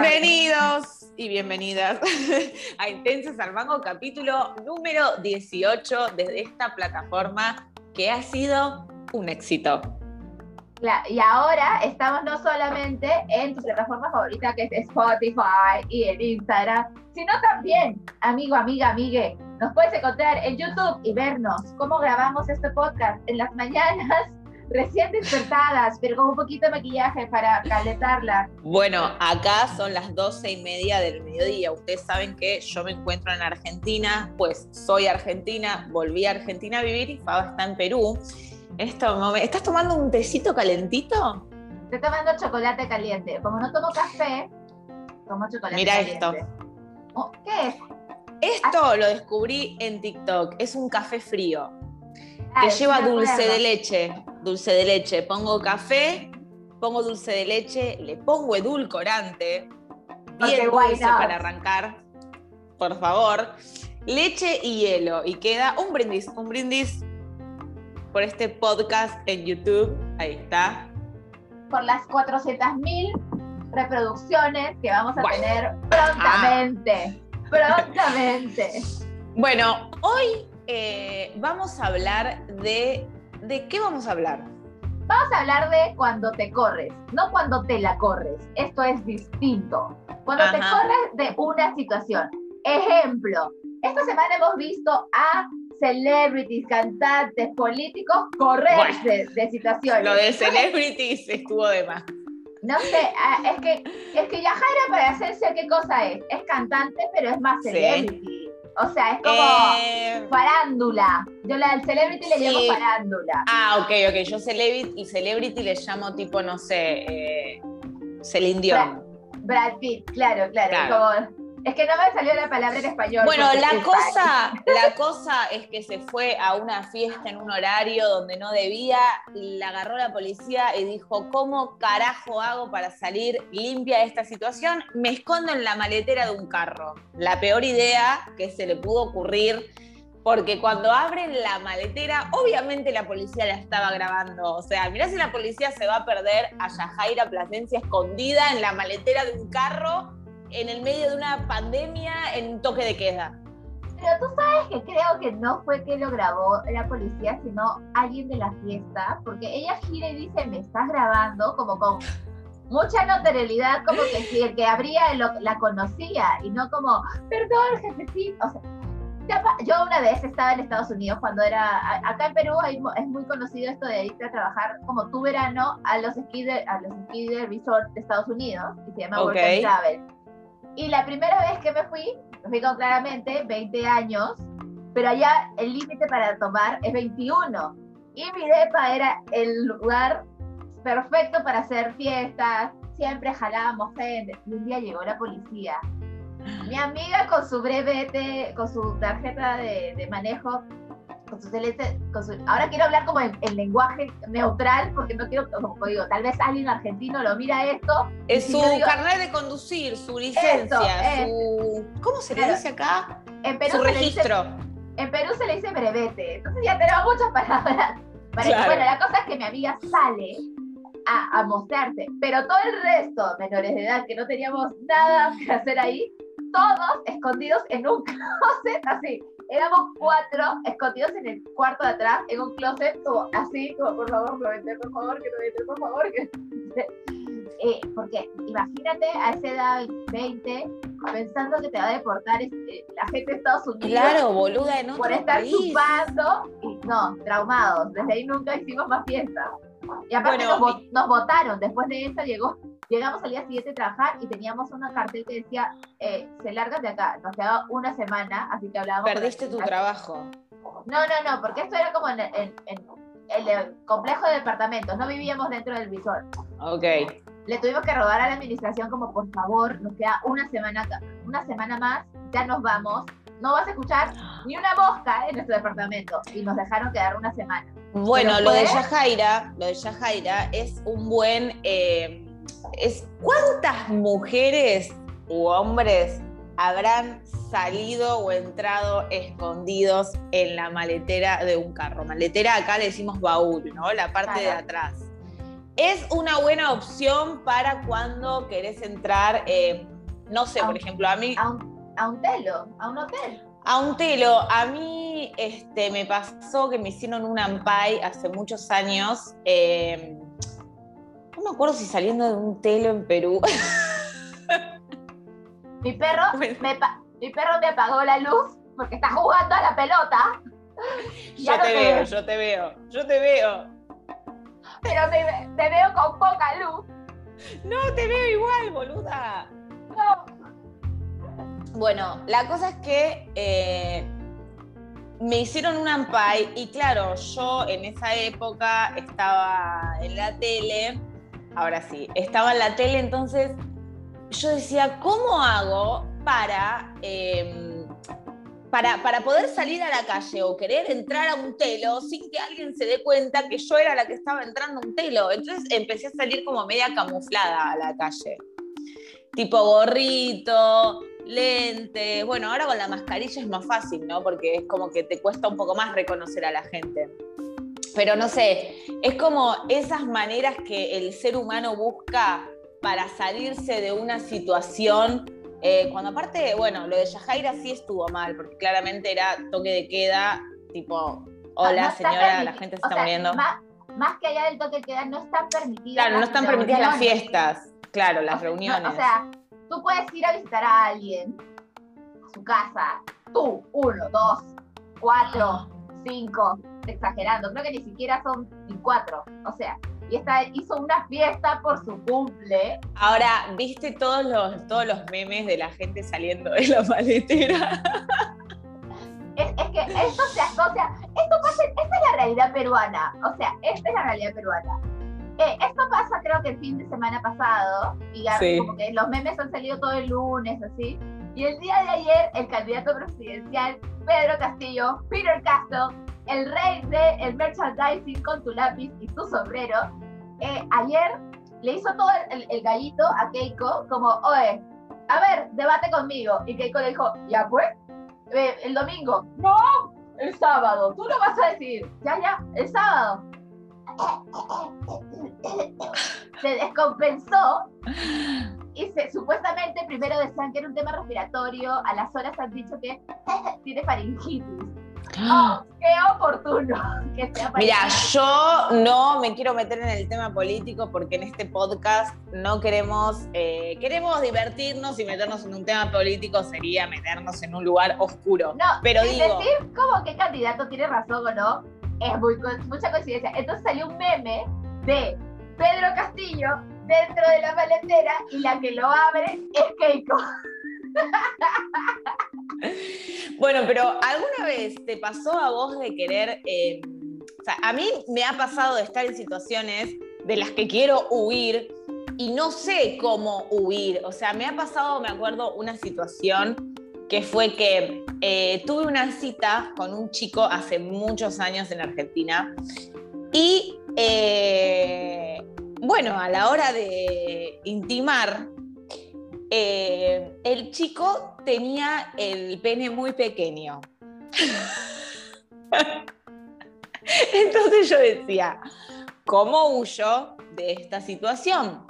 Bienvenidos y bienvenidas a Intensas al Mango, capítulo número 18 desde esta plataforma que ha sido un éxito. Y ahora estamos no solamente en tu plataforma favorita que es Spotify y en Instagram, sino también, amigo, amiga, amigue, nos puedes encontrar en YouTube y vernos cómo grabamos este podcast en las mañanas recién despertadas, pero con un poquito de maquillaje para calentarla. Bueno, acá son las doce y media del mediodía. Ustedes saben que yo me encuentro en Argentina, pues soy argentina, volví a Argentina a vivir y Faba está en Perú. Esto, ¿Estás tomando un tecito calentito? Estoy tomando chocolate caliente. Como no tomo café, tomo chocolate Mira caliente. esto. Oh, ¿Qué es? Esto lo descubrí en TikTok. Es un café frío Ah, que lleva dulce de leche. Dulce de leche. Pongo café, pongo dulce de leche, le pongo edulcorante. Bien dulce para arrancar. Por favor. Leche y hielo. Y queda un brindis. Un brindis por este podcast en YouTube. Ahí está. Por las 400.000 reproducciones que vamos a Bueno. tener prontamente. Prontamente. Bueno, hoy eh, vamos a hablar de. ¿De qué vamos a hablar? Vamos a hablar de cuando te corres, no cuando te la corres. Esto es distinto. Cuando te corres de una situación. Ejemplo, esta semana hemos visto a celebrities, cantantes, políticos correrse de situaciones. Lo de celebrities estuvo de más. No sé, ah, es que, es que Yajaira para hacerse qué cosa es. Es cantante, pero es más Sí. O sea, es como Eh, farándula. Yo la del celebrity le Sí. llamo farándula. ah, ok, ok. Yo celebrity, celebrity le llamo tipo, no sé, eh, Celine Dion. Brad Pitt, claro, claro. Claro. como- es que no me salió la palabra en español. Bueno, la cosa, la cosa es que se fue a una fiesta en un horario donde no debía, la agarró la policía y dijo, ¿cómo carajo hago para salir limpia de esta situación? Me escondo en la maletera de un carro. La peor idea que se le pudo ocurrir, porque cuando abren la maletera, obviamente la policía la estaba grabando. O sea, mirá si la policía se va a perder a Yajaira Plasencia escondida en la maletera de un carro en el medio de una pandemia en toque de queda. Pero tú sabes que creo que no fue que lo grabó la policía, sino alguien de la fiesta, porque ella gira y dice, me estás grabando, como con mucha notoriedad, como que si el que abría lo- la conocía, y no como, perdón, jefecito. O sea, yo una vez estaba en Estados Unidos cuando era, acá en Perú hay es muy conocido esto de irte a trabajar como tu verano a los ski de, a los ski de resort de Estados Unidos, y se llama Work Ok. and Travel. Y la primera vez que me fui, me fui con claramente 20 años, pero allá el límite para tomar es 21. Y mi depa era el lugar perfecto para hacer fiestas, siempre jalábamos gente. Y un día llegó la policía. Mi amiga con su brevete, con su tarjeta de, de manejo, con celeste, con su... ahora quiero hablar como en, en lenguaje neutral, porque no quiero, como digo, tal vez alguien argentino lo mira esto. Es su digo- carnet de conducir, su licencia, Eso, su. ¿Cómo se le Claro. dice acá? En Perú Su se le dice registro. En Perú se le dice brevete, entonces ya tenemos muchas palabras. Para Claro. Bueno, la cosa es que mi amiga sale a, a mostrarse, pero todo el resto, menores de edad, que no teníamos nada que hacer ahí, todos escondidos en un closet así. Éramos cuatro escondidos en el cuarto de atrás, en un closet, como así, como por favor, no vete, por favor, que no vete, por favor. Que... Eh, porque imagínate a esa edad, 20, pensando que te va a deportar este, la gente de Estados Unidos Claro, boluda, en por estar país. chupando y no, traumados. Desde ahí nunca hicimos más fiestas. Y aparte Bueno, nos votaron. Después de eso llegó, llegamos al día siguiente a trabajar y teníamos una cartel que decía eh, se largan de acá. Nos quedaba una semana, así que hablábamos. Perdiste tu trabajo. No, no, no, porque esto era como en, en- en el complejo de departamentos. No vivíamos dentro del visor. Ok. Le tuvimos que robar a la administración como por favor, nos queda una semana, una semana más, ya nos vamos. No vas a escuchar ni una mosca en nuestro departamento. Y nos dejaron quedar una semana. Bueno, lo de Yajaira, lo de Yajaira es un buen. eh, es ¿Cuántas mujeres u hombres habrán salido o entrado escondidos en la maletera de un carro? Maletera acá le decimos baúl, ¿no? La parte de atrás. es una buena opción para cuando querés entrar, eh, no sé, por ejemplo, a mí... A un, a un telo, a un hotel. A un telo, a mí este, me pasó que me hicieron un ampay hace muchos años. eh, me acuerdo si saliendo de un telo en Perú. Mi perro, Bueno. me, mi perro me apagó la luz porque está jugando a la pelota, Yo no te te veo, yo te veo, yo te veo. pero me, te veo con poca luz. No, te veo igual, boluda. No. Bueno, la cosa es que eh, me hicieron un ampay y claro, yo en esa época estaba en la tele, ahora sí, estaba en la tele, entonces yo decía, ¿cómo hago para, eh, para, para poder salir a la calle o querer entrar a un telo sin que alguien se dé cuenta que yo era la que estaba entrando a un telo? Entonces empecé a salir como media camuflada a la calle. Tipo gorrito, lentes. Bueno, ahora con la mascarilla es más fácil, ¿no? Porque es como que te cuesta un poco más reconocer a la gente. Pero no sé, es como esas maneras que el ser humano busca para salirse de una situación. eh, cuando aparte, bueno, lo de Yajaira sí estuvo mal, porque claramente era toque de queda, tipo, hola No está señora, la gente se o está sea, muriendo. Más, más que allá del toque de queda, no están permitidas. Claro, no están permitidas las fiestas, claro, las O sea, no, reuniones. o sea, tú puedes ir a visitar a alguien a su casa, tú, uno, dos, cuatro, cinco, exagerando, creo que ni siquiera son ni cuatro, o sea, y esta hizo una fiesta por su cumple. Ahora, ¿viste todos los, todos los memes de la gente saliendo de la maletera? Es, es que esto se asocia, esto pasa, esta es la realidad peruana, o sea, esta es la realidad peruana. Eh, esto pasa creo que el fin de semana pasado, y Sí. como que los memes han salido todo el lunes, así, y el día de ayer el candidato presidencial, Pedro Castillo, Peter Castle, el rey del merchandising con tu lápiz y tu sombrero, eh, ayer le hizo todo el, el gallito a Keiko como, oye, a ver, debate conmigo. Y Keiko le dijo, ya pues, eh, el domingo, no, el sábado, tú lo vas a decir, ya, ya, el sábado. Se descompensó y se, supuestamente primero decían que era un tema respiratorio, a las horas han dicho que tiene faringitis. Oh, qué oportuno que sea Mira, yo no me quiero meter en el tema político porque en este podcast no queremos, eh, queremos divertirnos y meternos en un tema político sería meternos en un lugar oscuro. No, pero es digo- decir como que candidato tiene razón o no, es muy, mucha coincidencia. Entonces salió un meme de Pedro Castillo dentro de la maletera y la que lo abre es Keiko. Bueno, pero ¿alguna vez te pasó a vos de querer, eh, o sea, a mí me ha pasado de estar en situaciones de las que quiero huir y no sé cómo huir. O sea, me ha pasado, me acuerdo, una situación que fue que eh, tuve una cita con un chico hace muchos años en Argentina y, eh, bueno, a la hora de intimar, eh, el chico tenía el pene muy pequeño. Entonces yo decía, ¿cómo huyo de esta situación?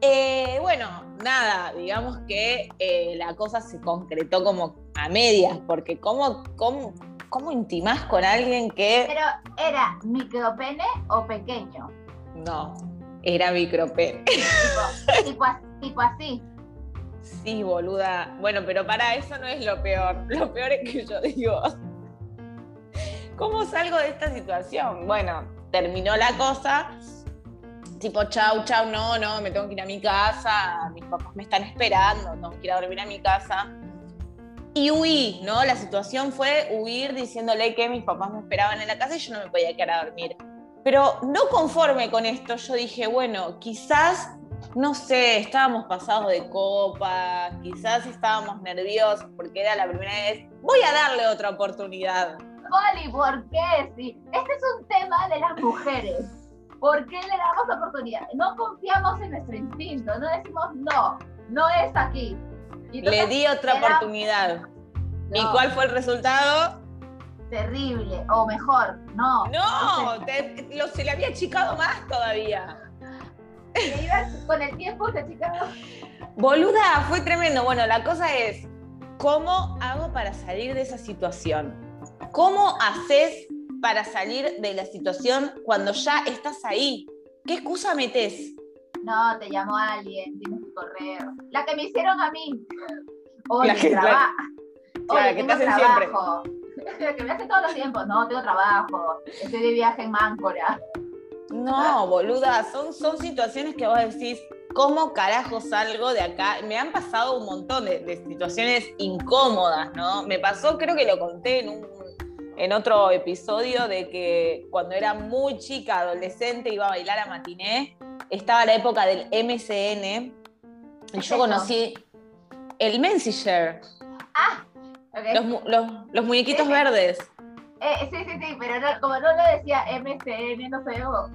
Eh, bueno, nada, digamos que eh, la cosa se concretó como a medias, porque ¿cómo, cómo, cómo intimás con alguien que Pero era micropene o pequeño. no era micropene? Tipo, tipo así. Sí, boluda. Bueno, pero para eso no es lo peor. Lo peor es que yo digo, ¿cómo salgo de esta situación? Bueno, terminó la cosa. Tipo, chau, chau, no, no, me tengo que ir a mi casa, mis papás me están esperando, tengo que ir a dormir a mi casa. Y huí, ¿no? La situación fue huir diciéndole que mis papás me esperaban en la casa y yo no me podía quedar a dormir. Pero no conforme con esto, yo dije, bueno, quizás no sé, estábamos pasados de copa, quizás estábamos nerviosos porque era la primera vez. Voy a darle otra oportunidad. Poli, ¿por qué? Sí. Este es un tema de las mujeres. ¿Por qué le damos oportunidad? No confiamos en nuestro instinto, no decimos no, no es aquí. Y Le entonces, di otra era- oportunidad. ¿Y no. cuál fue el resultado? Terrible. O mejor, no. No, te- lo, se le había achicado más todavía. Te ibas con el tiempo, te achicaba. Boluda, fue tremendo. Bueno, la cosa es, ¿cómo hago para salir de esa situación? ¿Cómo haces para salir de la situación cuando ya estás ahí? ¿Qué excusa metes? No, te llamó alguien, tienes tu correo. La que me hicieron a mí. Oye, La que- trabajo. Claro, que te hacen siempre. trabajo. que me hacen todos los tiempos. No, tengo trabajo. Estoy de viaje en Máncora. No, boluda, son, son situaciones que vos decís, ¿cómo carajo salgo de acá? Me han pasado un montón de, de situaciones incómodas, ¿no? Me pasó, creo que lo conté en, un, en otro episodio, de que cuando era muy chica, adolescente, iba a bailar a matiné, estaba la época del MCN, y ¿Qué es yo conocí el Messenger. Los, mu- los, los muñequitos Sí. verdes. Eh, sí, sí, sí, pero no- como no lo decía MCN, no sé. o-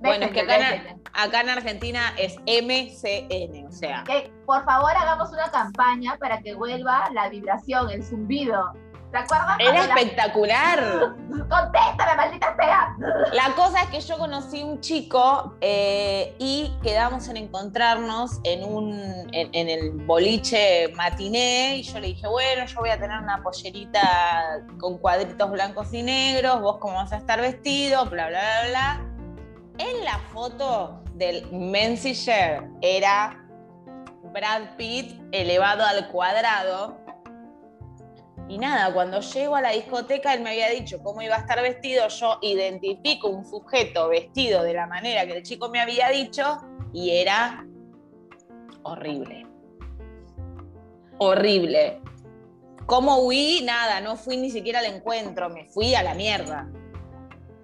Bueno, es que acá en, acá en Argentina es MCN, o sea. Que por favor hagamos una campaña para que vuelva la vibración, el zumbido. ¿Te acuerdas? Era cuando la- espectacular. Contéstame, maldita sea. La cosa es que yo conocí un chico eh, y quedamos en encontrarnos en un en, en el boliche matiné y yo le dije, bueno, yo voy a tener una pollerita con cuadritos blancos y negros, vos cómo vas a estar vestido, bla, bla, bla, bla. En la foto del Messenger era Brad Pitt elevado al cuadrado. Y nada, cuando llego a la discoteca, él me había dicho cómo iba a estar vestido. Yo identifico un sujeto vestido de la manera que el chico me había dicho y era horrible. Horrible. ¿Cómo huí? Nada, no fui ni siquiera al encuentro, me fui a la mierda.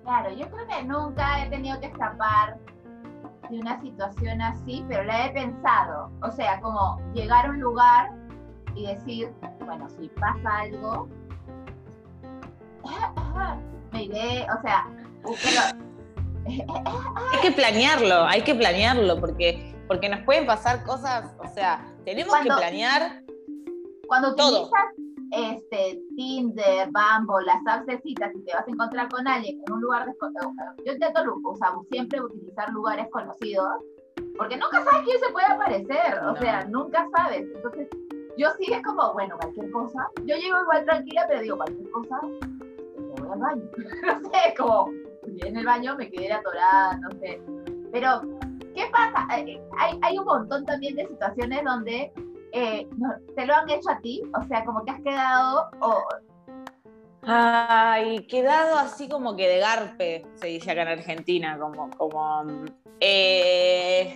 Claro, yo creo que nunca he tenido que escapar de una situación así, pero la he pensado. O sea, como llegar a un lugar y decir, bueno, si pasa algo, me iré, o sea, Hay que planearlo, hay que planearlo, porque, porque nos pueden pasar cosas, o sea, tenemos Cuando- que planear cuando Todo. utilizas este, Tinder, Bumble, las apps de citas y te vas a encontrar con alguien en un lugar desconocido, yo intento o sea, siempre utilizar lugares conocidos, porque nunca sabes quién se puede aparecer, o No. sea, nunca sabes. Entonces, yo sí es como, bueno, cualquier cosa, yo llego igual tranquila, pero digo, cualquier cosa, me voy al baño. no sé, como, en el baño me quedé atorada, no sé. Pero, ¿qué pasa? Eh, Hay, hay un montón también de situaciones donde eh, te lo han hecho a ti, o sea, como que has quedado, o, Ay, quedado así como que de garpe, se dice acá en Argentina, como, como eh,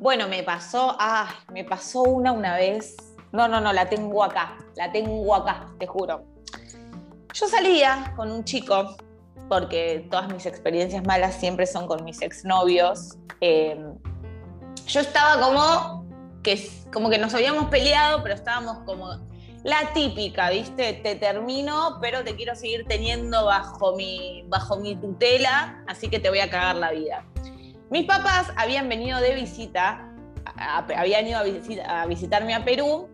bueno, me pasó, ay, me pasó una una vez. No, no, no, la tengo acá, la tengo acá, te juro. Yo salía con un chico, porque todas mis experiencias malas siempre son con mis exnovios. eh, yo estaba como que, como que nos habíamos peleado, pero estábamos como la típica, ¿viste? Te termino, pero te quiero seguir teniendo bajo mi, bajo mi tutela, así que te voy a cagar la vida. Mis papás habían venido de visita, habían ido a, a visitarme a Perú.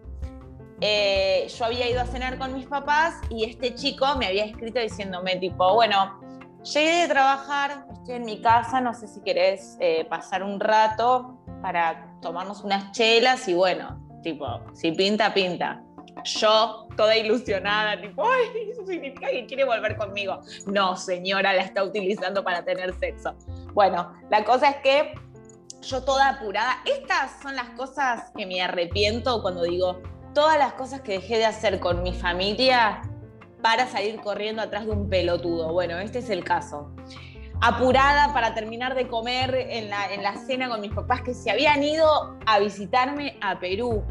Eh, yo había ido a cenar con mis papás y este chico me había escrito diciéndome tipo, bueno, llegué de trabajar, estoy en mi casa, no sé si querés eh, pasar un rato para tomarnos unas chelas y bueno, tipo, si pinta, pinta. Yo, toda ilusionada, tipo, ay, eso significa que quiere volver conmigo. No, señora, la está utilizando para tener sexo. Bueno, la cosa es que yo toda apurada, estas son las cosas que me arrepiento cuando digo, todas las cosas que dejé de hacer con mi familia para salir corriendo atrás de un pelotudo. Bueno, este es el caso. Apurada para terminar de comer en la, en la cena con mis papás que se habían ido a visitarme a Perú.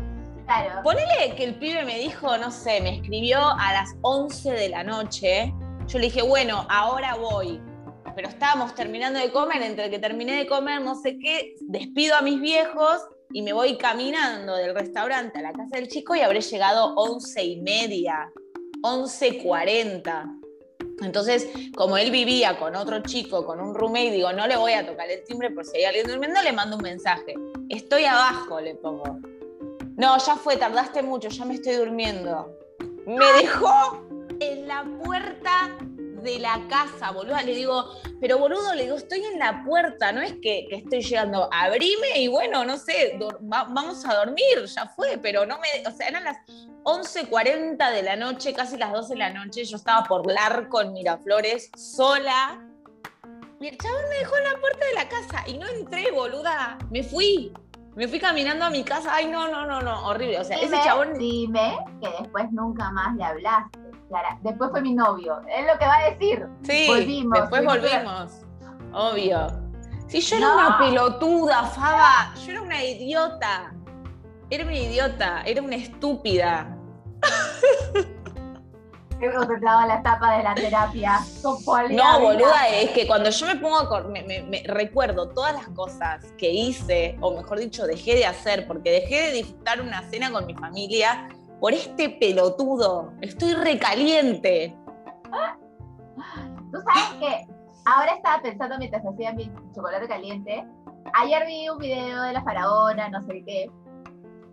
claro, Ponele que el pibe me dijo, no sé, me escribió a las 11 de la noche. Yo le dije, bueno, ahora voy. Pero estábamos terminando de comer, entre que terminé de comer, no sé qué, despido a mis viejos y me voy caminando del restaurante a la casa del chico y habré llegado 11 y media, 11.40. Entonces, como él vivía con otro chico, con un roommate, digo, no le voy a tocar el timbre por si hay alguien durmiendo, le mando un mensaje. Estoy abajo, le pongo. No, ya fue, tardaste mucho, ya me estoy durmiendo. Me dejó en la puerta de la casa, boluda. Le digo, pero boludo, le digo, estoy en la puerta, no es que, estoy llegando. Abrime y bueno, no sé, vamos a dormir, ya fue, pero no me. O sea, eran las 11.40 de la noche, casi las 12 de la noche. Yo estaba por largo en Miraflores, sola. Y el chabón me dejó en la puerta de la casa y no entré, boluda. Me fui. Me fui caminando a mi casa. Ay, no, no, no, no, horrible. O sea, ese chabón. Dime que después nunca más le hablaste. Después fue mi novio. Es lo que va a decir. Sí, volvimos. Después volvimos. Obvio. Si yo era una pelotuda, Faba. Yo era una idiota. Era una idiota. Era una estúpida. contemplaba la etapa de la terapia. No, boluda, es que cuando yo me pongo a. Me, me, recuerdo todas las cosas que hice, o mejor dicho, dejé de hacer, porque dejé de disfrutar una cena con mi familia por este pelotudo. Estoy recaliente. Tú sabes que ahora estaba pensando mientras hacía mi chocolate caliente. Ayer vi un video de la faraona, no sé qué,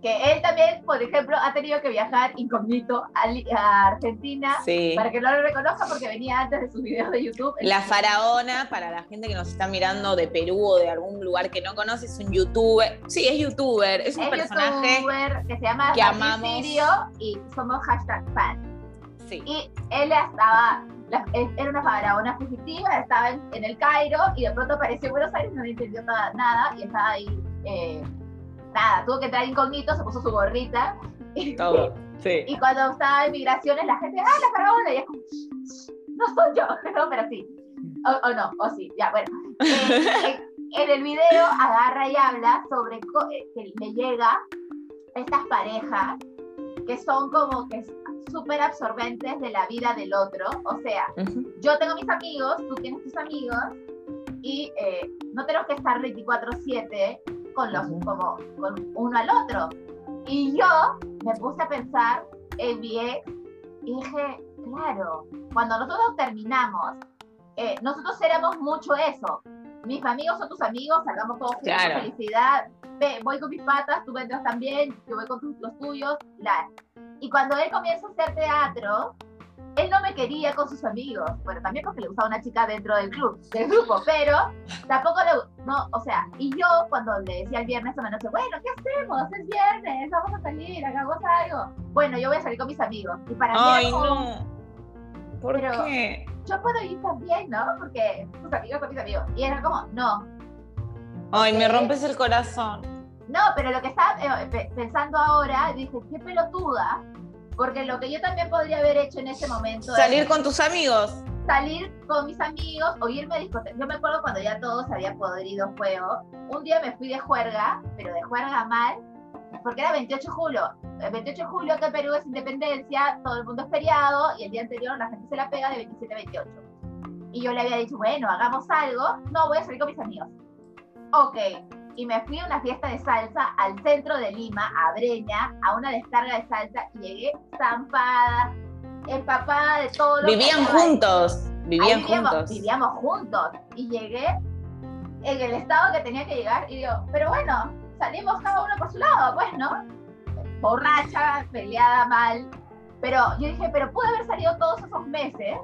que él también, por ejemplo, ha tenido que viajar incógnito a, Argentina para que no lo reconozca porque venía antes de sus videos de YouTube. La faraona, para la gente que nos está mirando de Perú o de algún lugar que no conoce, es un youtuber. Sí, es youtuber, es un es personaje YouTuber que se llama que amamos. y somos hashtag fans. Sí. Y él estaba era una faraona fugitiva, estaba en, el Cairo y de pronto apareció en Buenos Aires, no entendió nada, y estaba ahí eh, nada, tuvo que entrar incógnito, se puso su gorrita. Todo, sí. Y cuando estaba en migraciones, la gente, ¡ah, la faraona! Y es como, no soy yo, no, pero sí. O, no, o sí, ya, bueno. Eh, en, el video agarra y habla sobre eh, que le llega estas parejas que son como que súper absorbentes de la vida del otro. O sea, yo tengo mis amigos, tú tienes tus amigos, y eh, no tenemos que estar 24/7 con los, como con uno al otro. Y yo me puse a pensar en mi ex y dije, claro, cuando nosotros terminamos, eh, nosotros éramos mucho eso. Mis amigos son tus amigos, salgamos todos juntos, felicidad. voy con mis patas, tú vendrás también, yo voy con los tuyos. La. Y cuando él comienza a hacer teatro, él no me quería con sus amigos. Bueno, también porque le gustaba una chica dentro del club, del grupo, pero tampoco le, no, o sea, y yo cuando le decía el viernes a la noche, bueno, ¿qué hacemos? Es viernes, vamos a salir, hagamos algo. Bueno, yo voy a salir con mis amigos. Y para Ay, mí no. ¿Por qué? Yo puedo ir también, ¿no? Porque tus amigos son mis amigos. Y era como, no. Ay, me rompes el corazón. No, pero lo que estaba eh, pensando ahora, dije, qué pelotuda, porque lo que yo también podría haber hecho en ese momento. Salir con tus amigos. Salir con mis amigos o irme a discoteca. Yo me acuerdo cuando ya todos se había podrido fuego. Un día me fui de juerga, pero de juerga mal, porque era 28 de julio. El 28 de julio que Perú es independencia, todo el mundo es feriado y el día anterior la gente se la pega de 27 a 28. Y yo le había dicho, bueno, hagamos algo. No, voy a salir con mis amigos. Ok, y me fui a una fiesta de salsa al centro de Lima, a Breña, a una descarga de salsa y llegué zampada, empapada de todo lo Vivían juntos, vivían juntos. Vivíamos juntos y llegué en el estado que tenía que llegar y digo, pero bueno, salimos cada uno por su lado, pues, ¿no? Borracha, peleada mal. Pero yo dije, pero pude haber salido todos esos meses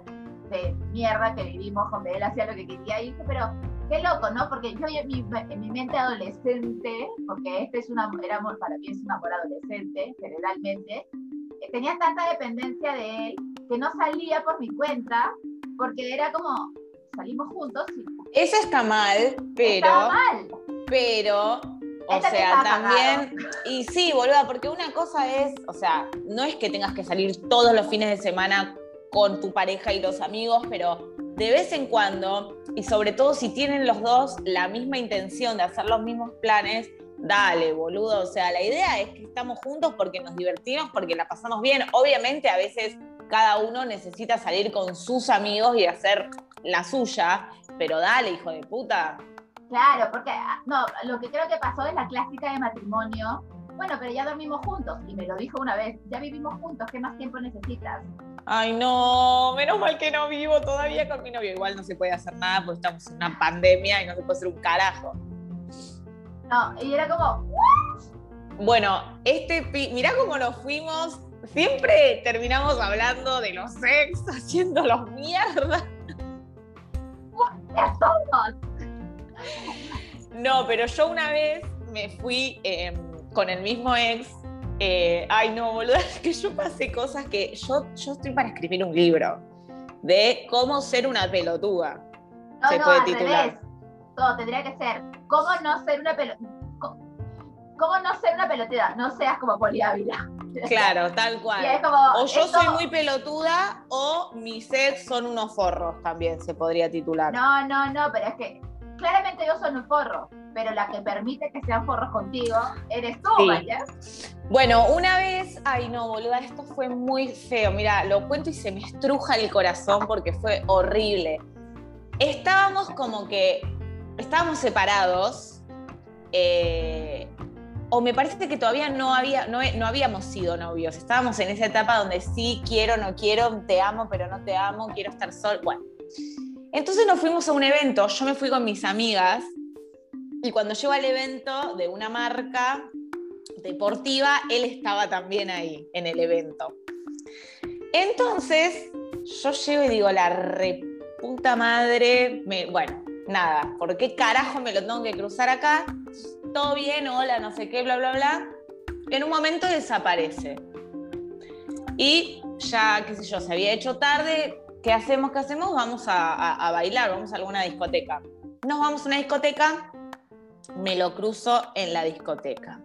de mierda que vivimos donde él hacía lo que quería y dije, pero Qué loco, ¿no? Porque yo en mi, en mi mente adolescente, porque este es un amor, para mí es un amor adolescente, generalmente, eh, tenía tanta dependencia de él que no salía por mi cuenta, porque era como, salimos juntos. Y, Eso está mal, pero... Está mal. Pero o sea, también. Y sí, boluda, porque una cosa es, o sea, no es que tengas que salir todos los fines de semana con tu pareja y los amigos, pero de vez en cuando, y sobre todo si tienen los dos la misma intención de hacer los mismos planes, dale, boludo. O sea, la idea es que estamos juntos porque nos divertimos, porque la pasamos bien. Obviamente a veces cada uno necesita salir con sus amigos y hacer la suya, pero dale, hijo de puta. Claro, porque ah, no, lo que creo que pasó es la clásica de matrimonio. Bueno, pero ya dormimos juntos y me lo dijo una vez, ya vivimos juntos, ¿qué más tiempo necesitas? Ay, no, menos mal que no vivo todavía con mi novio. Igual no se puede hacer nada porque estamos en una pandemia y no se puede hacer un carajo. No, y era como, Bueno, este, mirá cómo nos fuimos siempre terminamos hablando de los ex, haciéndolos mierda. No, pero yo una vez me fui em, con el mismo ex. Eh, ay, no, boludo, es que yo pasé cosas que yo, yo estoy para escribir un libro de cómo ser una pelotuda. No, Se no, puede al titular. revés. Todo tendría que ser. ¿Cómo no ser una pelota? ¿Cómo no ser una pelotera? No seas como Poli Ávila. Claro, tal cual. como, O yo soy muy pelotuda o mis ex son unos forros también se podría titular. No, no, no, pero es que claramente yo soy un forro, pero la que permite que sean forros contigo eres tú, Sí. ¿vaya? Bueno, una vez, ay no, boluda, esto fue muy feo. Mira, lo cuento y se me estruja el corazón porque fue horrible. Estábamos como que, estábamos separados, eh, o me parece que todavía no, había, no, no habíamos sido novios. Estábamos en esa etapa donde sí, quiero, no quiero, te amo, pero no te amo, quiero estar sol. Bueno, entonces nos fuimos a un evento, yo me fui con mis amigas y cuando llego al evento de una marca, deportiva, él estaba también ahí en el evento. Entonces, yo llego y digo, la reputa madre, me- bueno, nada, ¿por qué carajo me lo tengo que cruzar acá? Todo bien, hola, no sé qué, bla, bla, bla. En un momento desaparece. Y ya, qué sé yo, se había hecho tarde, ¿qué hacemos? ¿Qué hacemos? Vamos a, bailar, vamos a alguna discoteca. Nos vamos a una discoteca, me lo cruzo en la discoteca.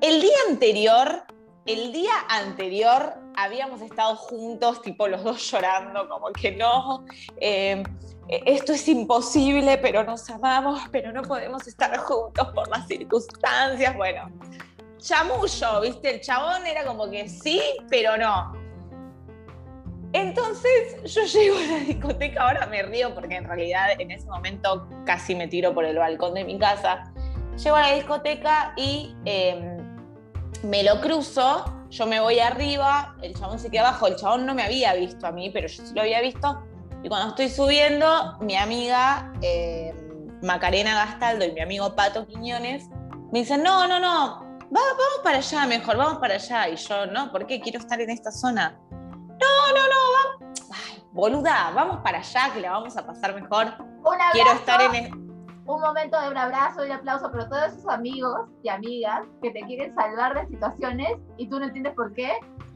El día anterior, el día anterior habíamos estado juntos, tipo los dos llorando, como que no, eh, esto es imposible, pero nos amamos, pero no podemos estar juntos por las circunstancias. Bueno, chamullo, ¿viste? El chabón era como que sí, pero no. Entonces yo llego a la discoteca, ahora me río porque en realidad en ese momento casi me tiro por el balcón de mi casa. Llego a la discoteca y eh, me lo cruzo, yo me voy arriba, el chabón se queda abajo, el chabón no me había visto a mí, pero yo sí lo había visto. Y cuando estoy subiendo, mi amiga eh, Macarena Gastaldo y mi amigo Pato Quiñones me dicen, no, no, no, va- vamos para allá mejor, vamos para allá. Y yo, no, ¿por qué? Quiero estar en esta zona. No, no, no, vamos. Ay, boluda, vamos para allá, que la vamos a pasar mejor. Un abrazo, Quiero estar en... el- un momento de un abrazo y un aplauso, pero todos esos amigos y amigas que te quieren salvar de situaciones y tú no entiendes por qué,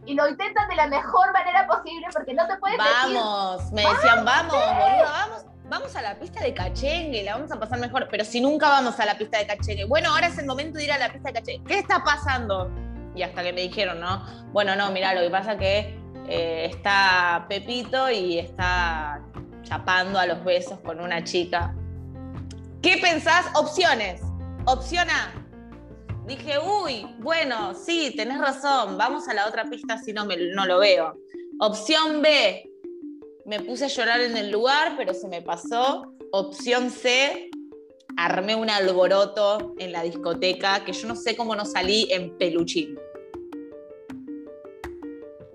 y lo intentan de la mejor manera posible porque no te puedes decir, Vamos, me decían, vamos, boluda, vamos, vamos a la pista de cachengue, la vamos a pasar mejor, pero si nunca vamos a la pista de cachengue, bueno, ahora es el momento de ir a la pista de cachengue, ¿qué está pasando? Y hasta que me dijeron, ¿no? Bueno, no, mira, lo que pasa que eh, está Pepito y está chapando a los besos con una chica. ¿Qué pensás? Opciones. Opción A. Dije, uy, bueno, sí, tenés razón, vamos a la otra pista si no, me, no lo veo. Opción B, me puse a llorar en el lugar, pero se me pasó. Opción C, armé un alboroto en la discoteca que yo no sé cómo no salí en peluchín.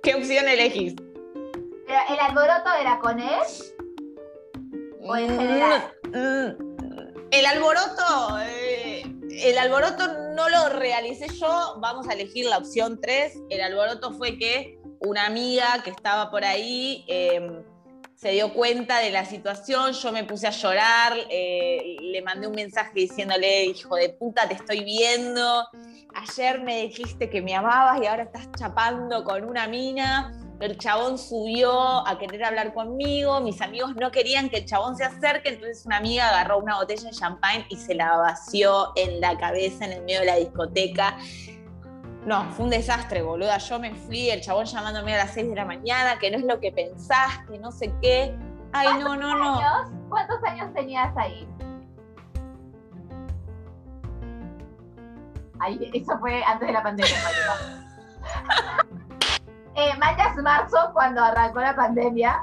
¿Qué opción elegís? El alboroto era con él, ¿O en general? Mm, El alboroto, eh, el alboroto no lo realicé yo, vamos a elegir la opción 3. El alboroto fue que una amiga que estaba por ahí eh, se dio cuenta de la situación, yo me puse a llorar, eh, le mandé un mensaje diciéndole, hijo de puta, te estoy viendo, ayer me dijiste que me amabas y ahora estás chapando con una mina. El chabón subió a querer hablar conmigo, mis amigos no querían que el chabón se acerque, entonces una amiga agarró una botella de champagne y se la vació en la cabeza en el medio de la discoteca. No, fue un desastre, boluda. Yo me fui, el chabón llamándome a las 6 de la mañana, que no es lo que pensás, que no sé qué. Ay, no, no, no. años, ¿cuántos años tenías ahí? Ay, eso fue antes de la pandemia, eh, Mayas marzo, cuando arrancó la pandemia.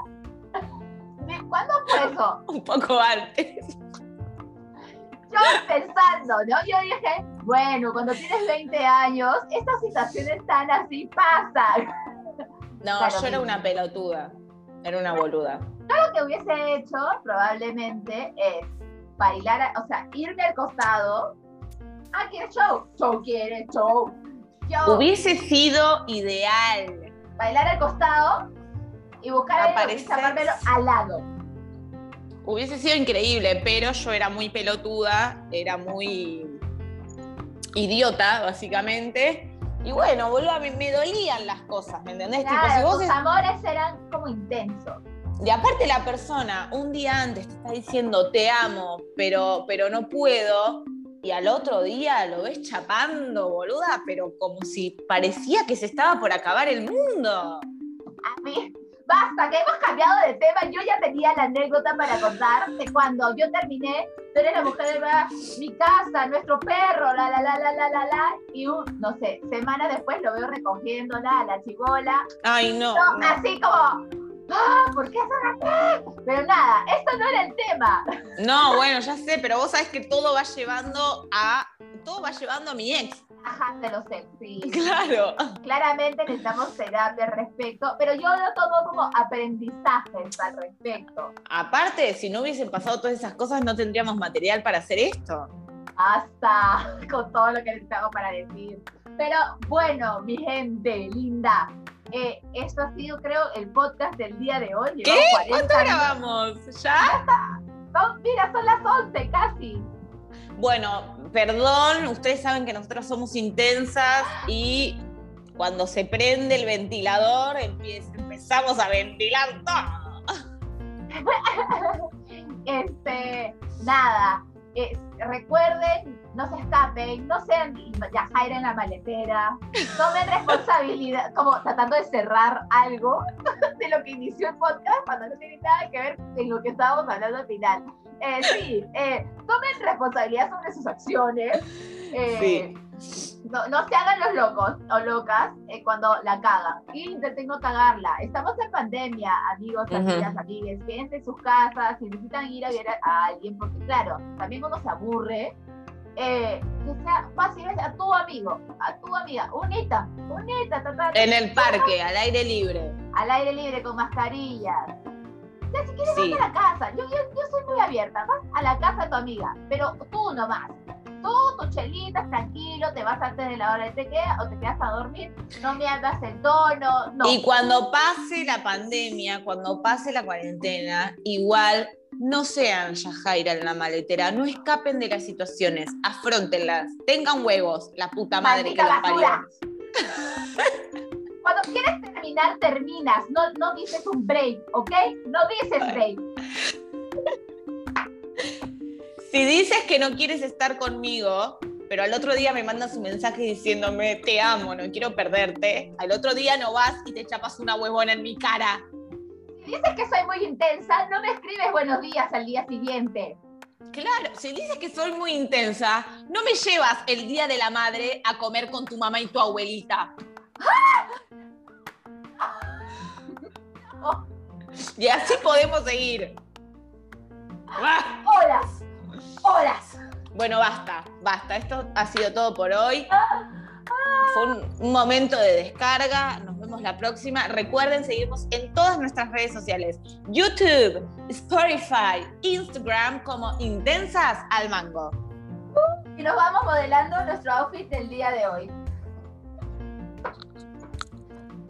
¿Cuándo fue eso? Un poco antes. Yo pensando, ¿no? Yo dije, bueno, cuando tienes 20 años, estas situaciones tan así pasan. No, Claro, yo era una pelotuda. Era una boluda. Lo que hubiese hecho probablemente es bailar, a- o sea, irme al costado. Ah, ¿quieres show? Show quiere, show. Yo Hubiese sido ideal. bailar al costado y buscar a alguien Aparecer. que tapármelo al lado. Hubiese sido increíble, pero yo era muy pelotuda, era muy idiota, básicamente. Y bueno, boludo, me, me dolían las cosas, ¿me entendés? Tipo, Claro, si vos tus es- amores eran como intensos. Y aparte la persona un día antes te está diciendo te amo, pero, pero no puedo, y al otro día lo ves chapando, boluda, pero como si parecía que se estaba por acabar el mundo. A mí, basta, que hemos cambiado de tema. Yo ya tenía la anécdota para contar de cuando yo terminé, tú eres la mujer de mi casa, nuestro perro, la, la, la, la, la, la, la, y un, no sé, semanas después lo veo recogiéndola a la chivola, Ay, no. no, no. así como, ah, ¿por qué son así? Pero nada, esto no era el tema. No, bueno, ya sé, pero vos sabés que todo va llevando a. Todo va llevando a mi ex. Ajá, de los. Claro. Claramente necesitamos terapia al respecto, pero yo lo tomo como aprendizajes al respecto. Aparte, si no hubiesen pasado todas esas cosas, no tendríamos material para hacer esto. hasta con todo lo que necesitamos para decir. Pero bueno, mi gente linda, eh, esto ha sido, creo, el podcast del día de hoy. ¿Qué? Llevamos 40 ¿Cuánto grabamos? ¿Ya? No, mira, son las 11 casi. Bueno, perdón, ustedes saben que nosotros somos intensas y cuando se prende el ventilador empezamos a ventilar todo. Este, nada, eh, recuerden, no se escapen, no sean ya Jaira en la maletera, tomen responsabilidad, como tratando de cerrar algo de lo que inició el podcast cuando no tiene nada que ver en lo que estábamos hablando al final. Eh, sí, eh, tomen responsabilidad sobre sus acciones. eh, no, no se hagan los locos o locas eh, cuando la cagan. Y intenten no cagarla. Estamos en pandemia, amigos, amigas, amigues. Quédense en sus casas. Si necesitan ir a ver a alguien, porque claro, también uno se aburre. Eh, que sea fácil a tu amigo, a tu amiga, unita, unita, ta, ta, ta, En el parque, al aire libre. al aire libre con mascarillas. Ya si quieres Sí. vas a la casa, yo, yo, yo soy muy abierta, vas a la casa de tu amiga, pero tú nomás. Tú, tus chelitas, tranquilo, te vas antes de la hora de te queda o te quedas a dormir, no me hagas el tono, no. Y cuando pase la pandemia, cuando pase la cuarentena, igual no sean Yajaira en la maletera, no escapen de las situaciones, afrontenlas, tengan huevos, la puta madre Maldita que las parió. terminar, terminas. No, no dices un break, ¿ok? No dices break. Si dices que no quieres estar conmigo, pero al otro día me mandas un mensaje diciéndome te amo, no quiero perderte, al otro día no vas y te chapas una huevona en mi cara. Si dices que soy muy intensa, no me escribes buenos días al día siguiente. Claro, si dices que soy muy intensa, no me llevas el día de la madre a comer con tu mamá y tu abuelita. Oh, Y así podemos seguir. Ah. horas, horas. Bueno, basta, basta. Esto ha sido todo por hoy. Fue un, un momento de descarga. Nos vemos la próxima. Recuerden seguirnos en todas nuestras redes sociales: YouTube, Spotify, Instagram como Intensas al Mango. Y nos vamos modelando nuestro outfit del día de hoy.